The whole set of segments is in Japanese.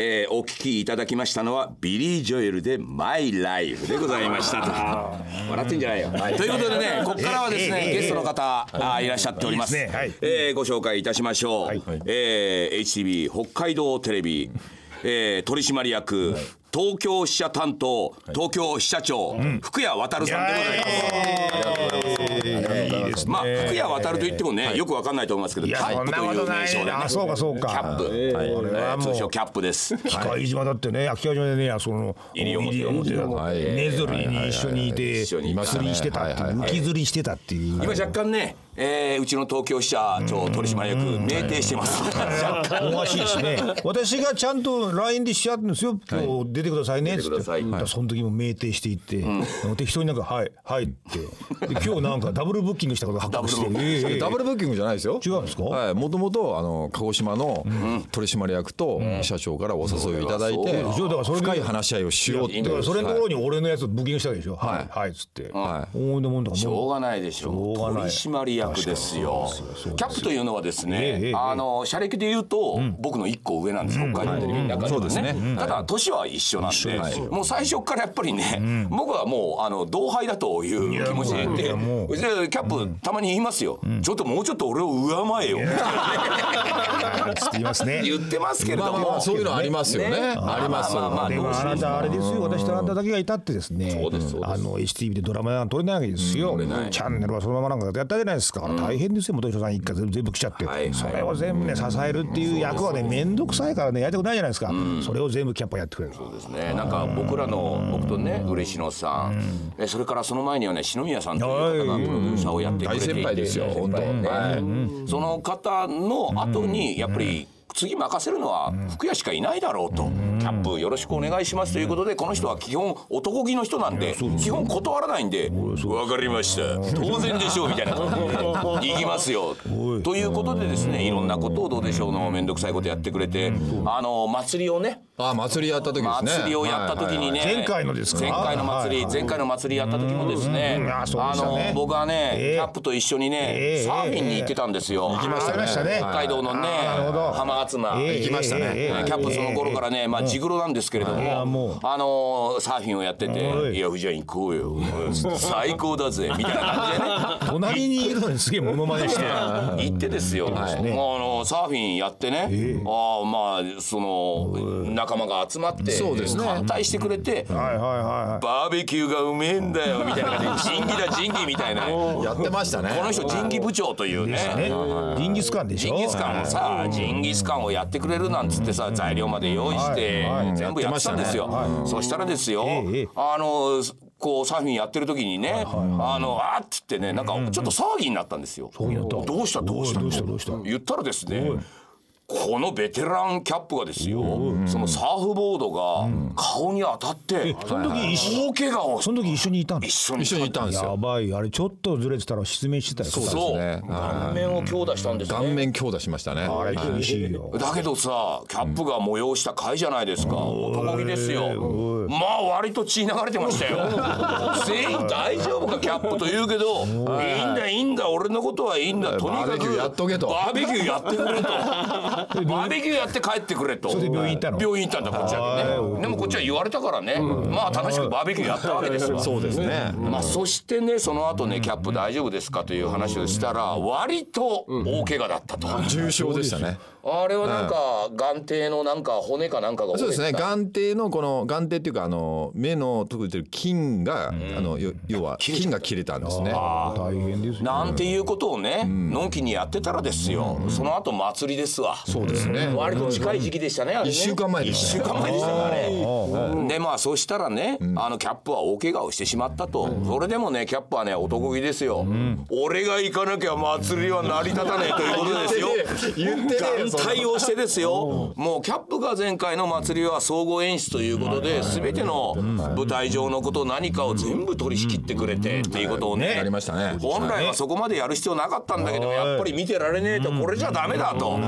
えーお聞きいただきましたのはビリー・ジョエルで「マイ・ライフ」でございましたと。笑ってんじゃないよ。ということでねここからはですねゲストの方あいらっしゃっております。ね。はい。えーご紹介いたしましょう、はい。えー HTB 北海道テレビ、えー取締役、東京支社担当東京支社長、福谷渡さんでございます。まあ福谷渡といってもね、よくわかんないと思いますけど、キャップという名称でね。あそうかそうか。キャップ、通称キャップです。機械島だってね、でね、その西表表だはい。ねずりに一緒にいて、釣りしてたっていう、浮き釣りしてたっていう。今若干ね、えーうちの東京支社長取締役酩酊してます。おかしいしね。私がちゃんと LINE でしちゃってんですよ。今日出てくださいねって。出てくださいその時も酩酊していって、適当になんかはいはいって。で今日なんかダブルブッキングしたこと発覚して。ええええダブルブッキングじゃないですよ。違うんですか？はい、もともとあの鹿児島の取締役と社長からお誘いをいただいて、深い話し合いをしようってそれのとこはいろに俺のやつブッキングしたわけでしょ。ははいいはいっつって。はほんでもんだからもうしょうがないでしょう。しょうがない取締役ですよ。キャップというのはですねえ、あの社歴で言うと僕の一個上なんです。北海道テレビの中でそうはですね。ただ年は一緒なんで、もう最初からやっぱりね、僕はもうあの同輩だという気持ちでいキャップたまに言いますよ。ちょっともうちょっと俺を上回えよ。言いますね。言ってますけれども。そういうのありますよね。ね。あります。まあまあまあでもあなたあれですよ。私とあなただけがいたってですね。そうですそうです。あの HTV でドラマが撮れないわけですよ、チャンネルはそのままなんかやったじゃないですか、大変ですよ元吉さん。一家全部来ちゃって、はいそれを全部ね支えるっていう役はね面倒くさいからねやりたくないじゃないですか、それを全部キャッパやってくれる。ですね、なんか僕らの僕とね嬉野さん、えそれからその前にはね篠宮さんという方がプロデューサーをやってくれていて大先輩ですよ本当。ね。はいその方の後にやっぱり次任せるのは福谷しかいないだろうと、キャップよろしくお願いしますということでこの人は基本男気の人なんで基本断らないんで分かりました。当然でしょうみたいな。感じで行きますよ。ということでですねいろんなことをどうでしょうの面倒くさいことやってくれてあの祭りをね。あ、祭りやった時ですね。祭りをやった時にね、前回のですか？前回の祭り、前回の祭りやった時もですねうん。あの僕はね、ええ。キャップと一緒にね、ええ。サーフィンに行ってたんですよ。行きましたね。北海道のね浜厚間、ええ。行きましたね、キャップその頃からね、まあジグロなんですけれども、やもう。あのサーフィンをやってて、はい。いや藤谷行こうよ、最高だぜ みたいな感じでね。隣にいるのにすげえモノマネして。行ってですよ、まあ、あのサーフィンやってね、ああまあその仲間が集まってそうですね。反対してくれて、はいはいはいバーベキューがうめえんだよみたいな感じで 仁義だ仁義みたいなこやってましたね。の人仁義部長というね。ね。ジンギスカンでしょ。ジンギスカンをさジンギスカンをやってくれるなんつってさ材料まで用意して全部やってたんですよ。そしたらですよええあのこうサーフィンやってる時にねあのあっつってねなんかちょっと騒ぎになったんですよ。どうしたどうしたどうしたどうした？言ったらですねこのベテランキャップがですよそのサーフボードが顔に当たってその時一緒？大怪我を。その時一緒にいたの？一緒に一緒にいたんですやよ。ばいあれちょっとずれてたら失明してたよそうそう。顔面を強打したんですね。顔面強打しましたね。あれ厳しいよ。だけどさキャップが催した会じゃないですか。男気ですよ。まあ割と血流れてましたよ。全員大丈夫かキャップと言うけど。い。いんだいいんだ。俺のことはいいんだ。とにかくバーベキューやっとけと。バーベキューやってくれと バーベキューやって帰ってくれと。病院行ったの？病院行ったんだこっちはね。でもこっちは言われたからね。まあ楽しくバーベキューやったわけですよ。そうですね。まあそしてねその後ねキャップ大丈夫ですかという話をしたら割と大怪我だったと。重症でしたね。あれはなんか眼底のなんか骨かなんかが折れてたそうですね。眼底のこの眼底っていうかあの目のとこに出てる筋が、あのよ要は筋が切れたんですね。大変ですよなんていうことをね、のんきにやってたらですよ、その後祭りですわ。そうですね。割と近い時期でしたね、あれね。一週間前で一すね週間前でしたからね。で、まあ、そしたらね、あのキャップは大怪我をしてしまったと。それでもね、キャップはね、男気ですよ。俺が行かなきゃ祭りは成り立たねえということですよ。言ってねえよ眼帯をしてですよ。もうキャップが前回の祭りは総合演出ということで、すべての舞台上のこと何かを全部取り仕切ってくれてっていうことをね。やりましたね。本来はそこまでやる必要なかったんだけどやっぱり見てられねえとこれじゃダメだと。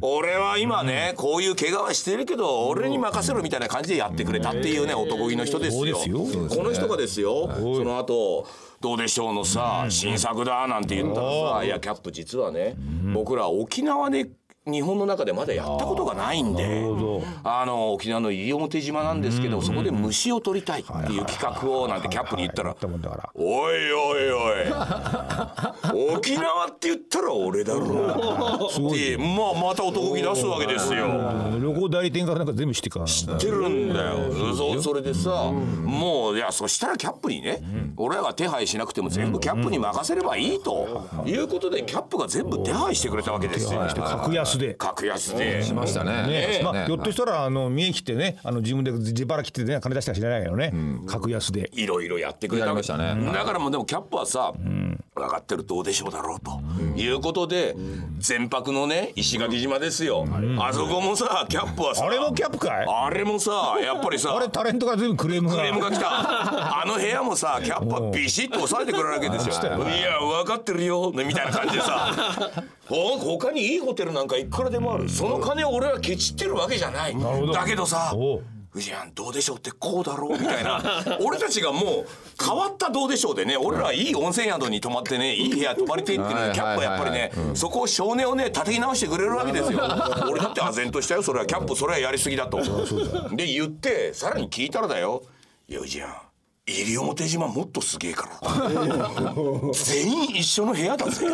俺は今ねこういう怪我はしてるけど俺に任せろみたいな感じでやってくれたっていうね男気の人ですよ。そうですよ。この人がですよ。その後どうでしょうのさ新作だなんて言ったらさいやキャップ実はね僕ら沖縄で日本の中でまだやったことがないんであの沖縄の西表島なんですけど、そこで虫を取りたいっていう企画をなんてキャップに言ったらたもんだから「おいおいおい沖縄って言ったら俺だろ」ってまあまた男気出すわけですよ。旅行代理店からなんか全部知ってか。ら知ってるんだよ、そそれでさ、もういやそしたらキャップにね、俺らが手配しなくても全部キャップに任せればいいと、いうことでキャップが全部手配してくれたわけですよ。格安で。格安で。しましたね。ね。まあ、ねひょっとしたらあの見え切ってねあの自分で自腹切ってね金出したか知らないけどね、格安で。いろいろやってくれただからもうでもキャップはさ、分かってるどうでしょうだろうと、いうことで全泊のね石垣島ですよ、あそこもさキャップはさあれもキャップかい？あれもさやっぱりさあれタレントから全部クレームが。クレームが来た。あの部屋もさキャップはビシッと押さえてくれるわけですよいや分かってるよねみたいな感じでさ。ほ他にいいホテルなんかいくらでもある。その金を俺はケチってるわけじゃない。だけどさ藤庵どうでしょうってこうだろうみたいな。俺たちがもう変わったどうでしょうでね。俺らいい温泉宿に泊まってねいい部屋泊まりてえっていうキャップはやっぱりねそこを少年をね叩き直してくれるわけですよ。俺だって唖然としたよそれは。キャップそれはやりすぎだと。で言ってさらに聞いたらだよ「いや藤庵西表島もっとすげえから。全員一緒の部屋だぜ。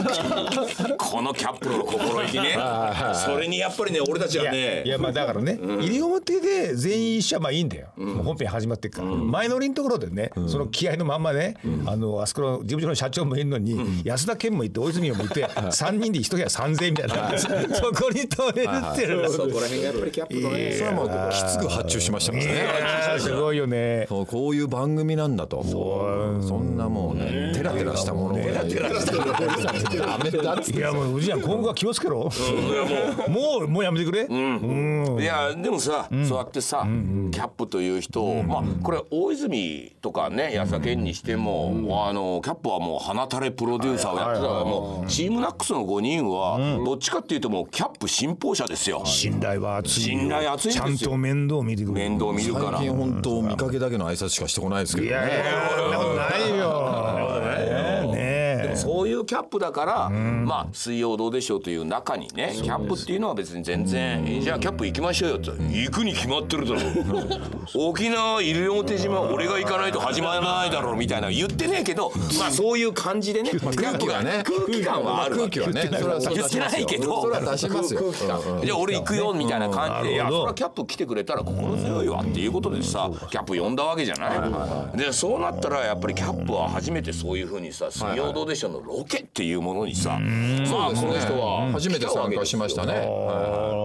このキャップの心意気ね。それにやっぱりね俺たちはいやねいやまあだからね、西表で全員一緒はまあいいんだよ、もう本編始まってっから、前乗りのところでね、その気合のまんまね、あのあそこの事務所の社長もいるのに、安田健もいて大泉洋もいて 3人で一部屋3000円みたいな。そこに泊めるっていうの。そこら辺がやっぱりキャップのね。それはもうきつく発注しましたからね。すごいよね。こういう番組なんだとそんなもうねテラテラしたものを。ねダメだっつって。いやもう藤谷今後は気をつけろ、もうもうやめてくれ、いやでもさ、そうやってさ、キャップという人を、まあこれ大泉とかね安田健にしても、あのキャップはもう花垂れプロデューサーをやってたからもうチームナックスの5人はどっちかっていうともうキャップ信奉者ですよ。信頼は厚いよ。信頼厚いんですよ。ちゃんと面倒見てくれ。る面倒見るから最。近本当見かけだけの挨拶しかしてこないですけどいやいねやそんなことないよねえそういうキャップだから、まあ「水曜どうでしょう」という中にねキャップっていうのは別に全然「じゃあキャップ行きましょうよ」って「行くに決まってるだろう」「沖縄西表島俺が行かないと始まらないだろう」みたいな言ってねえけどまあそういう感じでね空気はね。空気感はある空気はね。言ってないけど。空気感。じゃあ俺行くよみたいな感じで「いやそれはキャップ来てくれたら心強いわ」っていうことでさキャップ呼んだわけじゃない？でそうなったらやっぱりキャップは初めてそういうふうにさ「水曜どうでしょう」のロケっていうものにさまあこの人は初めて参加しましたね。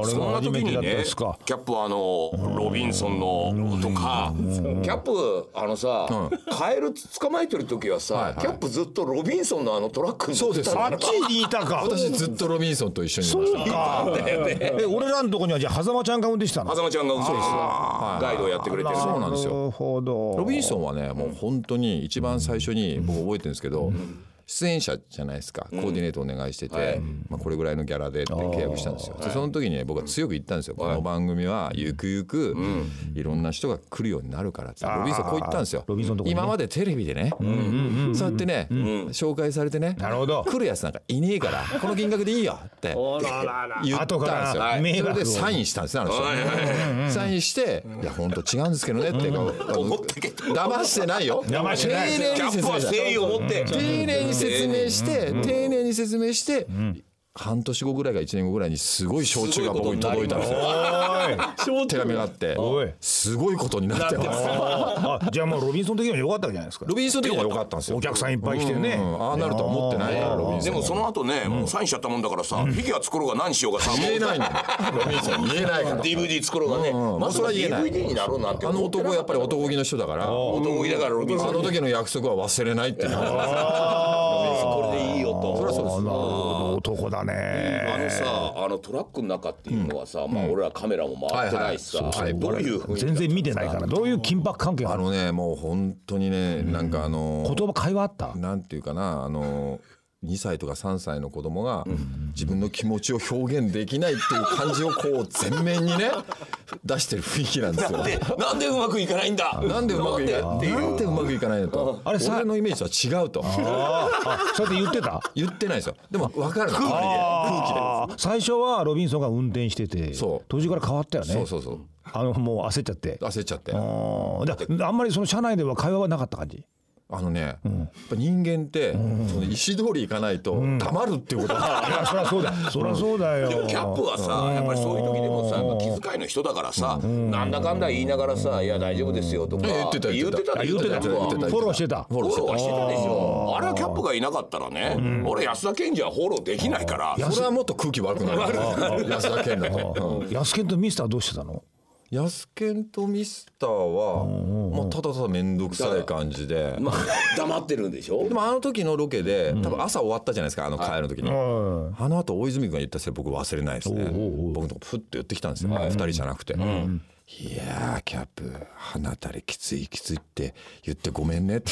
そんな時にねですかキャップはあのロビンソンのとかキャップあのさカエル捕まえてる時はさキャップずっとロビンソンのあのトラックに乗ってたの。あっちにいたか。私ずっとロビンソンと一緒にいました。か。え俺らのとこにはじゃあ狭間ちゃんが運転したの？狭間ちゃんが運転手ガイドをやってくれてる。そうなんですよ。なるほど。ロビンソンはねもう本当に一番最初に僕覚えてるんですけど出演者じゃないですか。コーディネートお願いしてて、まあ、これぐらいのギャラでって契約したんですよ。でその時にね僕は強く言ったんですよ。この番組はゆくゆくいろんな人が来るようになるからってロビンソンこう言ったんですよ。今までテレビでねそうやってね紹介されてねなるほど。来るやつなんかいねえからこの金額でいいよって 言ったんですよ。それでサインしたんですねあの人。サインして「いや本当違うんですけどね」って思ったけど。騙してないよ。騙してない丁寧に説明した。に説明して丁寧に説明して半年後ぐらいか1年後ぐらいにすごい焼酎が僕に届いたんですよ。手紙があってすごいことになってます。あじゃあもうロビンソン的には良かったじゃないですか。ロビンソン的には良かったんですよ。お客さんいっぱい来てね。うんああなるとは思ってないからロビンソン。でもその後ねもうサインしちゃったもんだからさフィギュア作ろうが何しようがさ言えないんだよロビンソン言えないから DVD 作ろうがねん。まずはそれは言えない DVD になろうなんてあの男やっぱり男気の人だから。あ男気だからロビンソン。の時の約束は忘れないってほど男だあねのさあのトラックの中っていうのはさ、まあ俺らカメラも回ってないしさ、はいはい。どういう全然見てないから。どういう緊迫関係あの？ねもう本当にねなんかあの言葉会話あった？なんていうかなあの2歳とか3歳の子供が自分の気持ちを表現できないっていう感じをこう前面にね 出してる雰囲気なんですよ。でなんでうまくいかないんだ？なんでうまくいかない？う。なんでうまくいかないのと。あれさ俺のイメージとは違うと。ああそうやって言ってた？言ってないですよ。でも分かるの空気で。最初はロビンソンが運転しててそう。途中から変わったよね。そうそうそう。あのもう焦っちゃって。焦っちゃって。あんまりその車内では会話はなかった感じ？あのね、やっぱ人間って、その意思通りいかないと黙るっていうことが、いやそりゃそうだそりゃそうだよ。でもキャップはさやっぱりそういう時でもさ気遣いの人だからさなんだかんだ言いながらさ「いや大丈夫ですよ」とか言ってた言ってた。言言ってたフォローしてた。フォローはしてたでしょ。あれはキャップがいなかったらね俺安田賢治はフォローできないから。それはもっと空気悪くなる。安田健だと、うん安健とミスターどうしてたの？安健とミスターは、まあ、ただただ面倒くさい感じで、まあ黙ってるんでしょ？でもあの時のロケで多分朝終わったじゃないですかあの帰る時に、うんあの後大泉君が言ったせい僕忘れないですね。僕のとこふっと寄ってきたんですよ、二人じゃなくて、いやーキャップ鼻たれきついきついって言ってごめんね。っ て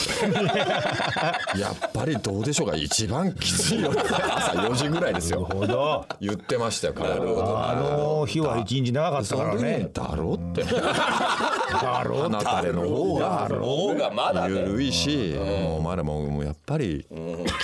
やっぱりどうでしょうか？一番きついよ。朝4時ぐらいですよ。ほど。言ってましたよ彼は。あの日は一日長かったからね。だろってだろう。鼻たれの方が方がまだね緩いし、もうまだもうもうやっぱり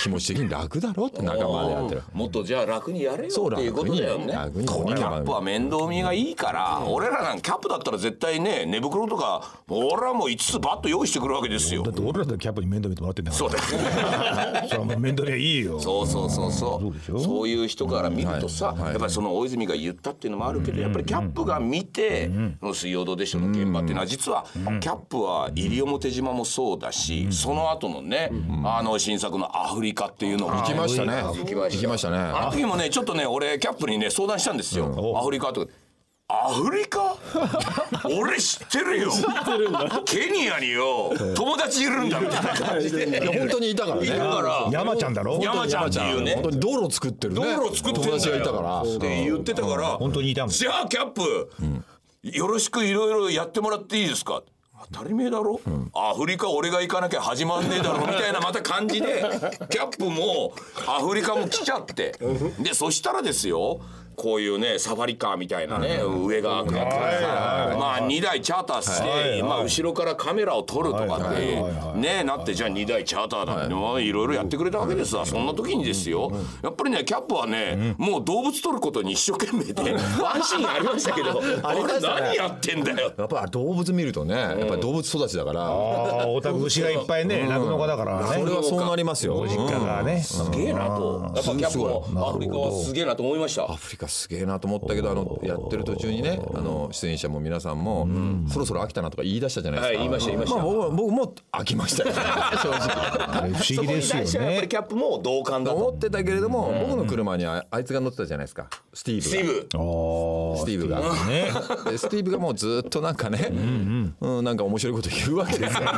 気持ち的に楽だろって仲間でやってる。もっとじゃあ楽にやれよそうっていうことだよね。楽にキャップは面倒見がいいから俺らなんかキャップだったら絶対ね寝袋とか俺はもう5つバッと用意してくるわけですよ。だって俺らだってキャップに面倒見てもらってんだからそうだよ。それはもう面倒見はいいよ。そうそうそうそう。でしょ？そういう人から見るとさ、やっぱりその大泉が言ったっていうのもあるけど、やっぱりキャップが見て、その水曜どうでしょうの現場っていうのは実はキャップは西表島もそうだし、その後のね、あの新作のアフリカっていうのも行きましたね。行きました。ね。あの時もねちょっとね俺キャップにね相談したんですよ、アフリカ？とか。アフリカ俺知ってるよケニアによ友達いるんだみたいな感じで。いや本当にいたからね。いるから。山ちゃんだろ？山ちゃんっていうね。本当に。道路作ってるね。道路作ってんだよ。友達がいたから。って言ってたから。本当にいたもん。じゃあキャップ、よろしくいろいろやってもらっていいですか？当たり前だろ、アフリカ俺が行かなきゃ始まんねえだろみたいなまた感じでキャップもアフリカも来ちゃって。でそしたらですよこういうねサファリカーみたいなね上が開くやつまあ2台チャーターしてまあ後ろからカメラを撮るとかってねなってじゃあ2台チャーターだってまあいろいろやってくれたわけですわ。そんな時にですよ。やっぱりねキャップはねもう動物撮ることに一生懸命でワンシーンありましたけど あれ何やってんだよ。やっぱり動物見るとね、やっぱり動物育ちだから。ああお宅牛がいっぱいね酪農家だからね。それはそうなりますよ。実家がね。すげえなと。やっぱキャップもアフリカはすげえなと思いました。アフリカすげえなと思ったけどあのやってる途中にねあの出演者も皆さんも、そろそろ飽きたなとか言い出したじゃないですか、はい言いました言いました。あ、僕は僕も飽きましたよ 正直。あれ不思議ですよそこに対してはやっぱりねキャップも同感だと。思ってたけれども、僕の車にああいつが乗ってたじゃないですか。スティーブが。スティーブ。あスティーブ。がスティーブがもうずっとなんかね、うんなんか面白いこと言うわけですよ。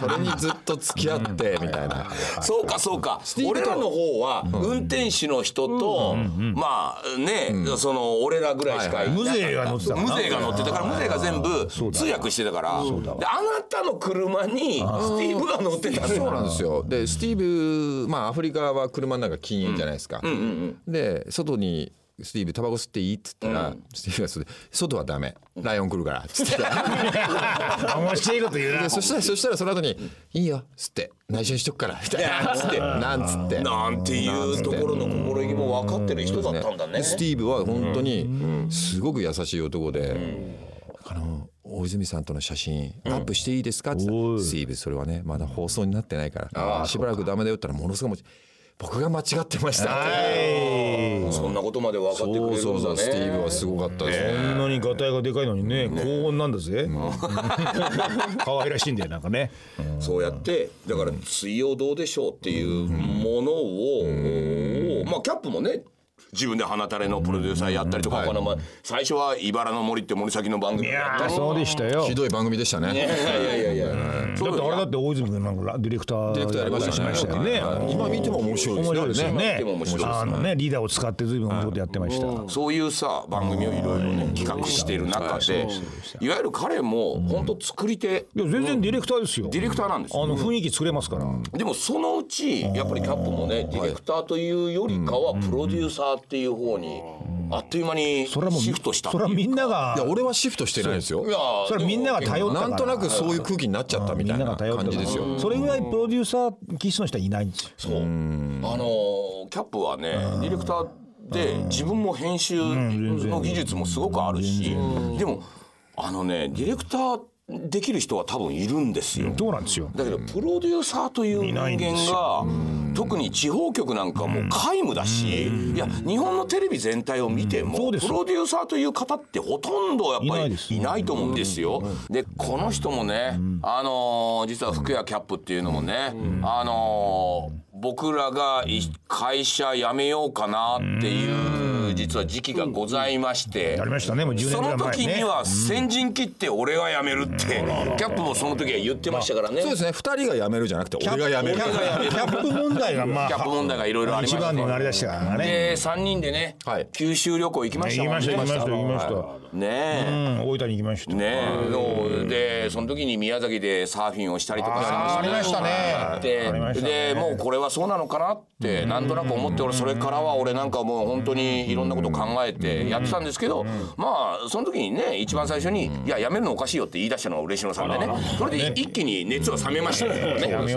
それにずっと付き合ってみたいな。そうかそうか。俺らの方は運転手の人とまあねその俺らぐらいしかはいはい。無勢が乗ってた無勢が乗ってたから無勢が全部通訳してたから。であなたの車にスティーブが乗ってたそうなんですよ。でスティーブまあアフリカは車の中禁煙じゃないですか、で外にスティーブタバコ吸っていい？っつったら、スティーブがそれで外はダメ。ライオン来るから。っつって面白いこと言うな。でそしたらそしたらその後に「いいよ」っつって内緒にしとくから。みたいな。つってなんつって。なんていうところの心意気も分かってる人だったんだね。でスティーブは本当にすごく優しい男で、あの大泉さんとの写真アップしていいですか？って言ったらスティーブそれはねまだ放送になってないからしばらくダメだよって言ったらものすごい僕が間違ってましたってそんなことまで分かってくれるんだね。そうそうスティーブはすごかったですね。こんなにガタイがでかいのにね高音なんだぜ 可愛らしいんだよなんかね。そうやってだから「水曜どうでしょう」っていうものをまあキャップもね自分で花垂れのプロデューサーやったりとか、この前最初は茨の森って森崎の番組やったりそうでしたよ。ひどい番組でしたね。いやいやいやいや、だってあれだって大泉君なんかディレクターディレクターやりましたね。よね。今見ても面白いです面白いですよね。でも面白いですあのねリーダーを使って随分面白いことやってました。そういうさ番組をいろいろね企画している中でい。わゆる彼も本当作り手いや全然ディレクターですよ。ディレクターなんですよ。あの雰囲気作れますから。でもそのうちやっぱりキャップもねディレクターというよりかはプロデューサーっていう方にあっという間にそれはもうシフトしたそれはみんながいや俺はシフトしてないですよ。いやそれはみんなが頼ったから。なんとなくそういう空気になっちゃったみたいな感じですよ。それぐらいプロデューサー気質の人はいないんですよ。そう。あのーキャップはねディレクターで自分も編集の技術もすごくあるしでもあのねディレクターできる人は多分いるんですよ。そうなんですよ。だけどプロデューサーという人ないんで間すが特に地方局なんかもう皆無だしいや日本のテレビ全体を見てもプロデューサーという方ってほとんどやっぱりいないと思うんですよ。でこの人もねあのー実は福屋キャップっていうのもねあのー僕らがい会社辞めようかなっていう実は時期がございましてやりましたね。もう10年そぐらのい前ね。時には先陣切って俺は辞めるってキャップもその時は言ってましたからね。そうですね。2人が辞めるじゃなくて俺が辞める。キャップ問題がまあキャップ問題がいろいろありまし一番のあれでしたからね。で3人でね、はい。九州旅行行きましたもんね。行きました行きました行きました。ねえ、うん。大分に行きました。ねえ。そう。でその時に宮崎でサーフィンをしたりとかあーありましたね。でありましたね。でもうこれはそうなのかなってなんとなく思って俺それからは俺なんかもう本当にいろんなこと考えてやってたんですけどまあその時にね一番最初に「いややめるのおかしいよ」って言い出したのは嬉野さんでね。それで一気に熱は冷めましたね。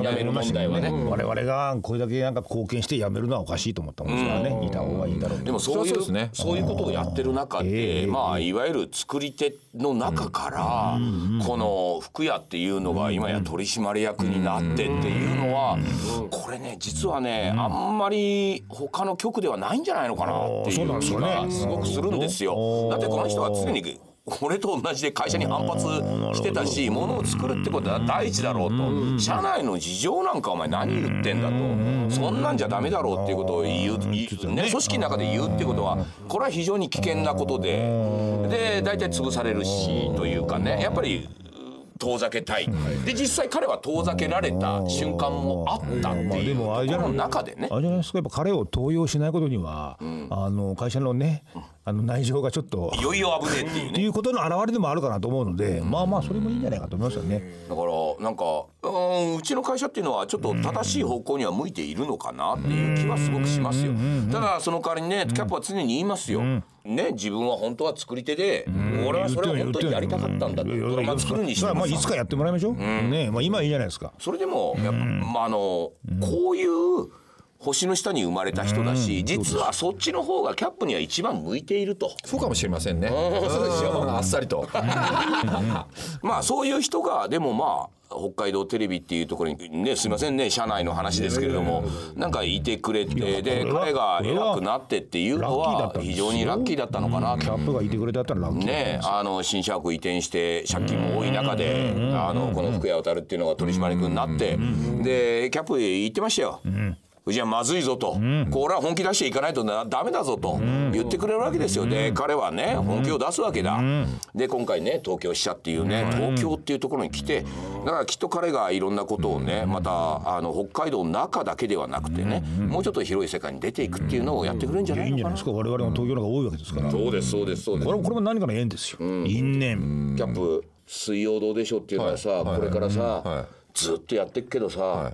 やめる問題はね。我々がこれだけなんか貢献してやめるのはおかしいと思ったもんですからね。いた方がいいだろうでもそういうそうですねそういうことをやってる中で、まあいわゆる作り手の中から、この福屋っていうのが今や取締役になってっていうのは、これね実はね、あんまり他の局ではないんじゃないのかなっていう気がすごくするんですよ。だってこの人は常に俺と同じで会社に反発してたし物を作るってことは第一だろうと。社内の事情なんかお前何言ってんだと。そんなんじゃダメだろうっていうことを言う言うね。組織の中で言うってことはこれは非常に危険なことで。で大体潰されるしというかね。やっぱり遠ざけたい。で実際彼は遠ざけられた瞬間もあったってまあでいうところの中でね。あれじゃないですか？やっぱ彼を登用しないことには、あの会社のねあの内情がちょっといよいよ危ねえっていうねっていうことの表れでもあるかなと思うので、まあまあそれもいいんじゃないかと思いますよね。だからなんかうんうちの会社っていうのはちょっと正しい方向には向いているのかなっていう気はすごくしますよ。ただその代わりにねキャップは常に言いますよ。ね自分は本当は作り手で俺はそれを本当にやりたかったんだと。ドラマ作るにしてもさあいつかやってもらいましょう。ねまあ今はいいじゃないですか。それでもやっぱまああのこういう星の下に生まれた人だし実はそっちの方がキャップには一番向いていると。そうかもしれませんね。そうですよあっさりと。まあそういう人がでもまあ北海道テレビっていうところにねすいませんね社内の話ですけれどもなんかいてくれてで彼が偉くなってっていうのは非常にラッキーだったのかなキャップがいてくれたったらラッキー。ねあの新社屋移転して借金も多い中であのこの福屋渡るっていうのが取締役になってでキャップ言ってましたよ。じゃあまずいぞと、これは本気出していかないとなダメだぞと言ってくれるわけですよで彼はね本気を出すわけだ、で今回ね東京支社っていうね東京っていうところに来てだからきっと彼がいろんなことをねまたあの北海道の中だけではなくてねもうちょっと広い世界に出ていくっていうのをやってくれるんじゃないのかな。いいんじゃないですか。我々の東京の方が多いわけですから。こそうですそうですそうです。れこれも何かの縁ですよ。因縁。キャップ「水曜どうでしょう」っていうのはさ、はい。これからさ、はい。ずっとやってくけどさ、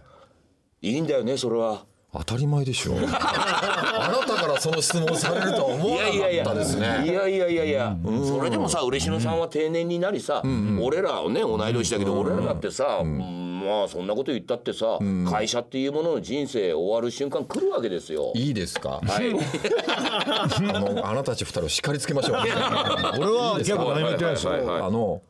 い、いんだよねそれは。当たり前でしょ。あなたからその質問されるとは思いわやいやいやなかったですね。いやいやいやいや、それでもさ嬉野さんは定年になりさ、俺らはね同い年だけど、俺らだってさ、うん。まあそんなこと言ったってさ、会社っていうものの人生終わる瞬間来るわけですよ。いいですか？はい、あのあなたたち二人を叱りつけましょう。俺はキャップ何も言ってないですよ。あの、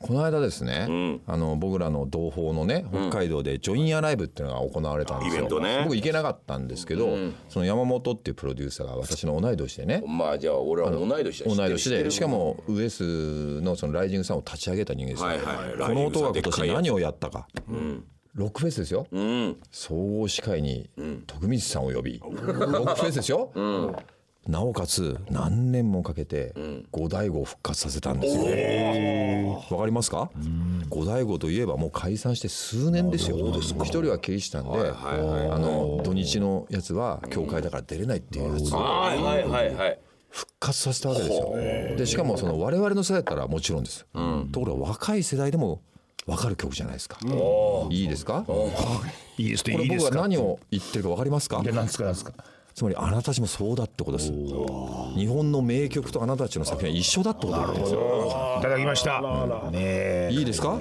この間ですね、あの僕らの同胞のね北海道でジョインアライブっていうのが行われたんですよ、イベントね。僕行けなかったんですけど、その山本っていうプロデューサーが私の同い年でね。まあじゃあ俺は同い年だ。同い年でしかもウエスのそのライジングさんを立ち上げた人間ですよ、はいはいこの男が今年何をやったか、ロックフェスですよ、総合司会に徳光さんを呼び、ロックフェスですよ、なおかつ何年もかけて五醍醐を復活させたんですよ。わかりますか？五醍醐といえばもう解散して数年ですよ。一人はキリシタンで、あの土日のやつは教会だから出れないっていうやつをはいはいはいはい復活させたわけですよ。でしかもその我々の世代だったらもちろんです。ところが若い世代でもわかる曲じゃないですか。いいですか？こいいですねれ僕がいいですか？何を言ってるかわかりますか？い？やなんですかなんですか？つまりあなたたちもそうだってことです。日本の名曲とあなたたちの作品は一緒だってことなんですよ。いただきました。ねえ。いいですか？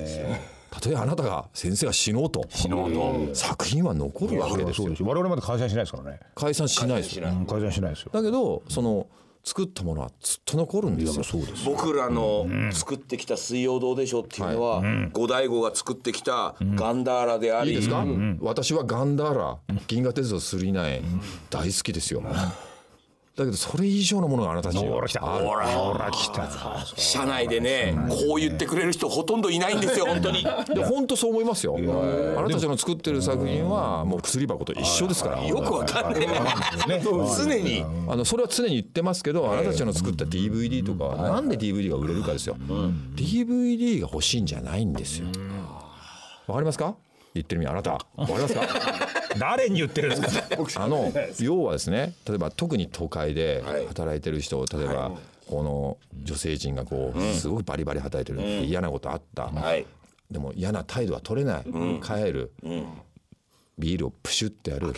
たとえあなたが先生が死のうと。死のうと。作品は残るわけですよ。我々まだ解散しないですからね。解散しないです。解散しないですよ。だけどその作ったものはずっと残るんですよ。僕らの作ってきた「水曜どうでしょう」っていうのは五醍醐が作ってきたガンダーラであり。いいですか、私はガンダーラ銀河鉄道999大好きですよだけどそれ以上のものがあなたたちにはほら来た。ほらほら来た。社内でねこう言ってくれる人ほとんどいないんですよ本当に。で本当そう思いますよ。あなたたちの作ってる作品はもう薬箱と一緒ですから。よくわかんねえね常に。あのそれは常に言ってますけどあなたたちの作った DVD とかはなんで DVD が売れるかですよ。DVD が欲しいんじゃないんですよ。わかりますか？言ってる意味あなた。わかりますか？誰に言ってるんですか？あの要はですね例えば特に都会ではい。働いてる人例えばこの女性陣がこうすごくバリバリ働いてるで嫌なことあった。はい。でも嫌な態度は取れない。帰るビールをプシュってやる。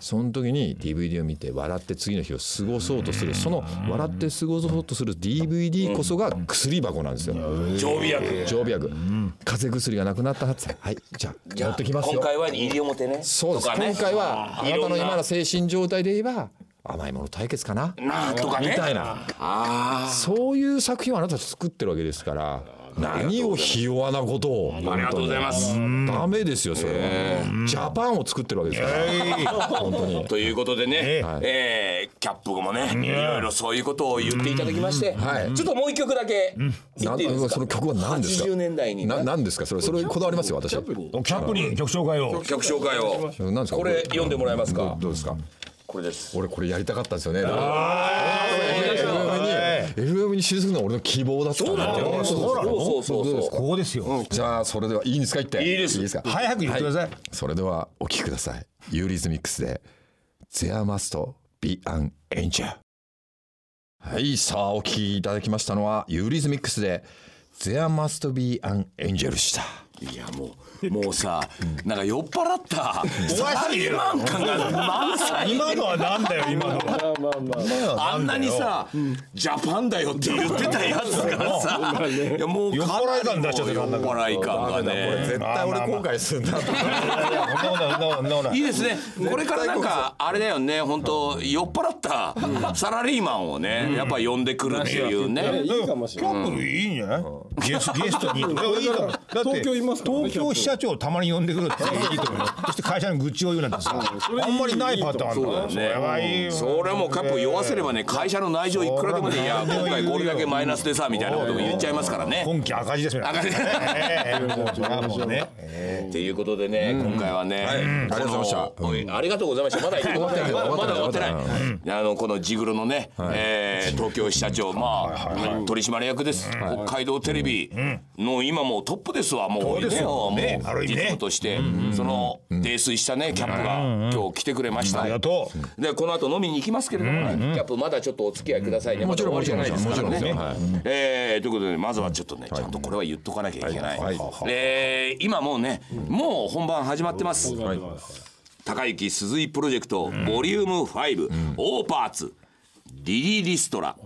その時に DVD を見て笑って次の日を過ごそうとする。その笑って過ごそうとする DVD こそが薬箱なんですよ。常備薬。常備薬。風邪薬がなくなったはずはい。じゃあ持ってきますよ。今回は西表ね。そうです、ね。今回はあなたの今の精神状態で言えば甘いもの対決かな？なんとかね。みたいな。あそういう作品をあなた作ってるわけですから何をひ弱なことを。あありがとうございます。ダメですよそれは。ジャパンを作ってるわけですから。本当に。ということでね、えーキャップもね、いろいろそういうことを言っていただきまして、はい。ちょっともう一曲だけ言なっていいですか？その曲は何ですか？80年代にな何ですか？それそれこだわりますよ私。はキャップに曲紹介を。曲紹介を。何ですか？これ読んでもらえますか？どうですか？これです。俺これやりたかったんですよね FM に退くのは俺の希望だったんだよ。そうなのそうそうそうそうここですよ。じゃあそれではいいんですか言って。いいです。いいですか？早く言ってください。それではお聴きください。ユーリズミックスで There must be an angel はいさあお聴きいただきましたのはユーリズミックスで There must be an angel でした。いやもうもうさなんか酔っ払ったサラリーマン感が満載。今のはなんだよ今のは。あんなにさジャパンだよって言ってたやつがさいやもう酔っ払い感出しちゃった酔っ払い感がね絶対俺後悔するんだいいですね。これからなんかあれだよね。本当酔っ払ったサラリーマンをね、やっぱ呼んでくるっていうね。いいかもしれない。いいんじゃない？ゲスゲストに。いやいいかも。だって東京います東京支社長をたまに呼んでくるっていいと思うよ。そして会社の愚痴を言うなんてさ。あんまりないパターンだよそれはいいよそれもカップ酔わせればね、会社の内情いくらでもね、いや、今回これだけマイナスでさ、みたいなことも言っちゃいますからね。今期赤字ですよ赤字ねえっていう。ことでね、今回はね、ありがとう。ございましたありがとう。ございました。まだ終わってない。まだ終わってない。あのこのジグロのね、えー東京支社長、まあ取締役です。北海道テレビの今もう。トップですわ。もう。そう。ですよもうねある意味ね。実務としてその泥酔したねキャップが今日来てくれました。ありがとう。でこの後飲みに行きますけれども、キャップまだちょっとお付き合いくださいね。もちろんまだ終わりじゃないですからねえーということでまずはちょっとねちゃんとこれは言っとかなきゃいけない。はい。えー今もうねもう本番始まってます。はい。高雪鈴井プロジェクト、ボリューム5、オーパーツリリー・リストラ、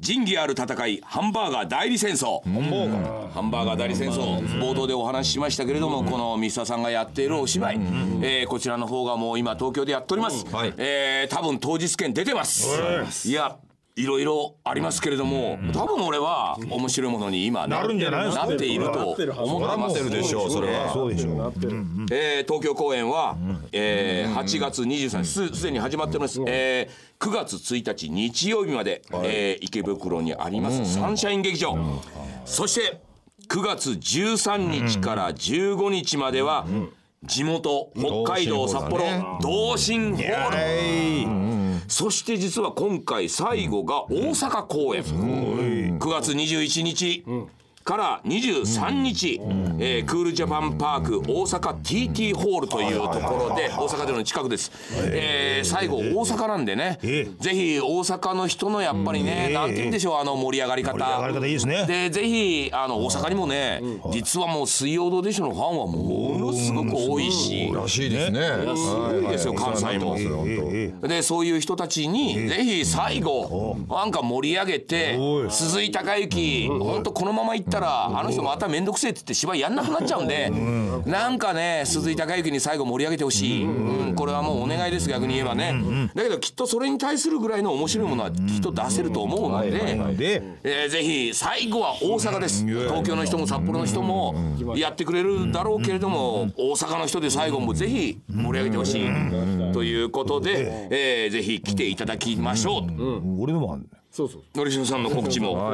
仁義ある戦いハンバーガー代理戦争、ハンバーガー代理戦争。冒頭でお話ししましたけれども、この三沢さんがやっているお芝居、えーこちらの方がもう今東京でやっております、はい。えー多分当日券出てます、いやいろいろありますけれども、多分俺は面白いものに今ねなるんじゃない？なっていると思ってますでしょう。それはそ。えー東京公演は、えー8月23日すすでに始まってます、えー9月1日日曜日まで、えー池袋にあります。サンシャイン劇場、そして9月13日から15日までは、地元北海道札幌同心ホールそして実は今回最後が大阪公演。9月21日から23日、えークールジャパンパーク大阪 TT ホールというところで大阪城の近くです、えー最後大阪なんでねえぜひ大阪の人のやっぱりねなんて言うんでしょうあの盛り上がり方。盛り上がり方いいですね。でぜひあの大阪にもね実はもう水曜どうでしょうのファンはものすごく多いし。らしいですね。すごいですよ関西も。ええでそういう人たちにぜひ最後なんか盛り上げて鈴井貴之本当このままいったらあの人また面倒くせえって言って芝居やんなくなっちゃうんでなんかね鈴井貴之に最後盛り上げてほしい。うん。これはもうお願いです逆に言えばね。だけどきっとそれに対するぐらいの面白いものはきっと出せると思うので。でえーぜひ最後は大阪です。東京の人も札幌の人もやってくれるだろうけれども大阪の人で最後もぜひ盛り上げてほしい。ということで、えーぜひ来ていただきましょう。俺のもあるそうそうのりしおさんの告知も。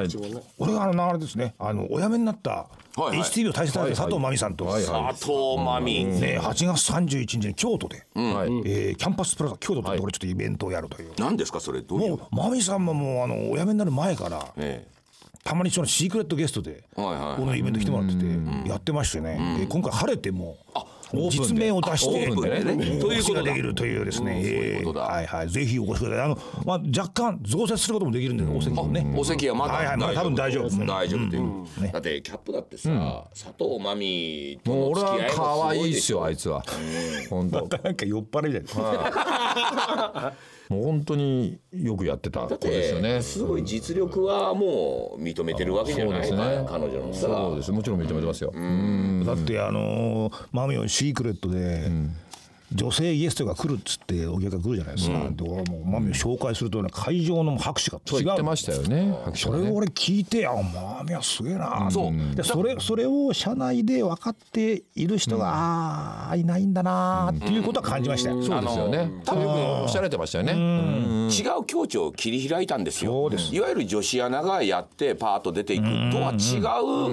俺があの流れですね。あのお辞めになったはいはい。HTV を大切な佐藤真美さんと、佐藤真美。ね、8月31日に京都で、はい。えーキャンパスプラザ京都で俺ちょっとイベントをやるという、何ですかそれ？どういう？もう真美さんももうあのお辞めになる前からえたまにそのシークレットゲストではいはいこのイベント来てもらっててやってましてね、で今回晴れても実名を出してオープンでね。ということができるというですね、はいはい。ぜひお越しください。あの、まあ、若干増設することもできるんでお席もね。お席はまだ。はいはい。まあ多分大丈夫うん。大丈夫という。だってキャップだってさ佐藤真美ともう俺の付き合いは可愛いっもすよあいつは。本当。なんか酔っ払いみたいなもう本当によくやってた子ですよね。てすごい実力はもう認めてるわけじゃないですね彼女のさそうです。もちろん認めてますよ。だってあのーマミオンシークレットで、女性ゲストが来るっつってお客が来るじゃないですか、で俺もうマミオン紹介するとね会場の拍手が違う。言ってましたよね。ね。それを俺聞いてあマミオンすげえな、そう。でそれそれを社内で分かっている人が、ああいないんだなっていうことは感じましたよ、そうですよね。多分よくおっしゃられてましたよね。違う境地を切り開いたんですよ。いわゆる女子アナがやってパーッと出ていく。とは違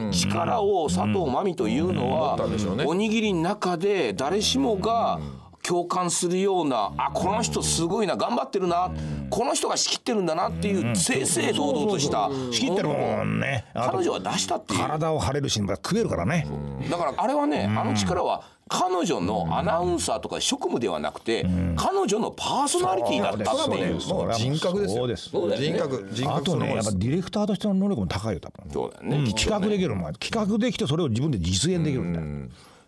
う力を佐藤真美というのはおにぎりの中で誰しもが共感するようなあこの人すごいな頑張ってるなこの人が仕切ってるんだなっていう正々堂々とした仕切ってるもんね。彼女は出したっていう。体を張れるし食えるからね、だからあれはねあの力は彼女のアナウンサーとか職務ではなくて彼女のパーソナリティだったっていう。そうだ人格ですよそうですそうだよね。人格人あ格とねやっぱ。ディレクターとしての能力も高いよ多分。そうだよね、企画できるもん。企画できてそれを自分で実現できるんだよ、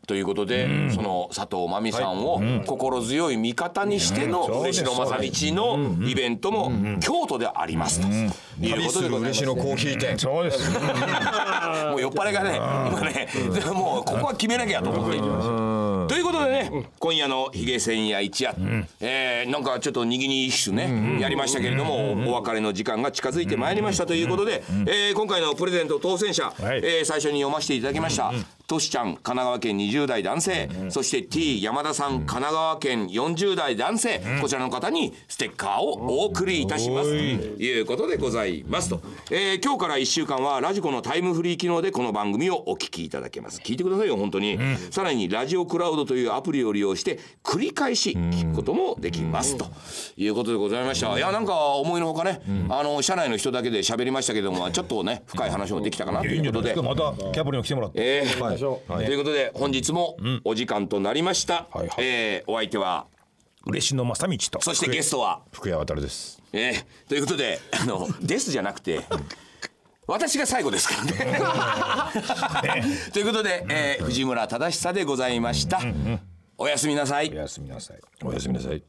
ということで、その佐藤真美さんを心強い味方にしての嬉野正道のイベントも京都でありますと。いうことでございます。嬉しのコーヒー店。そうです。もう酔っ払いがね今ねでももうここは決めなきゃと思って。ということでね今夜の「ヒゲ千夜一夜」えーなんかちょっとにぎに一種ねやりましたけれどもお別れの時間が近づいてまいりましたということでえー今回のプレゼント当選者はい。えー最初に読ませていただきましたとしちゃん神奈川県20代男性。そして T 山田さん神奈川県40代男性。こちらの方にステッカーをお送りいたします。とい。うことでございますと、えー今日から1週間はラジコのタイムフリー機能でこの番組をお聞きいただけます。聞いてくださいよ本当に、さらにラジオクラウドというアプリを利用して繰り返し聞くこともできます。と。いうことでございました。いやなんか思いのほかね、あの社内の人だけで喋りましたけどもちょっとね深い話もできたかなということで。またキャプリにも来てもらって。えーということで本日もお時間となりました、はいはいえーお相手は嬉野正道とそしてゲストは、福谷渡です。えーということであの「です」じゃなくて私が最後ですからね。ということで、えー藤村忠久でございました。おやすみなさいお。やすみなさいおやすみなさい。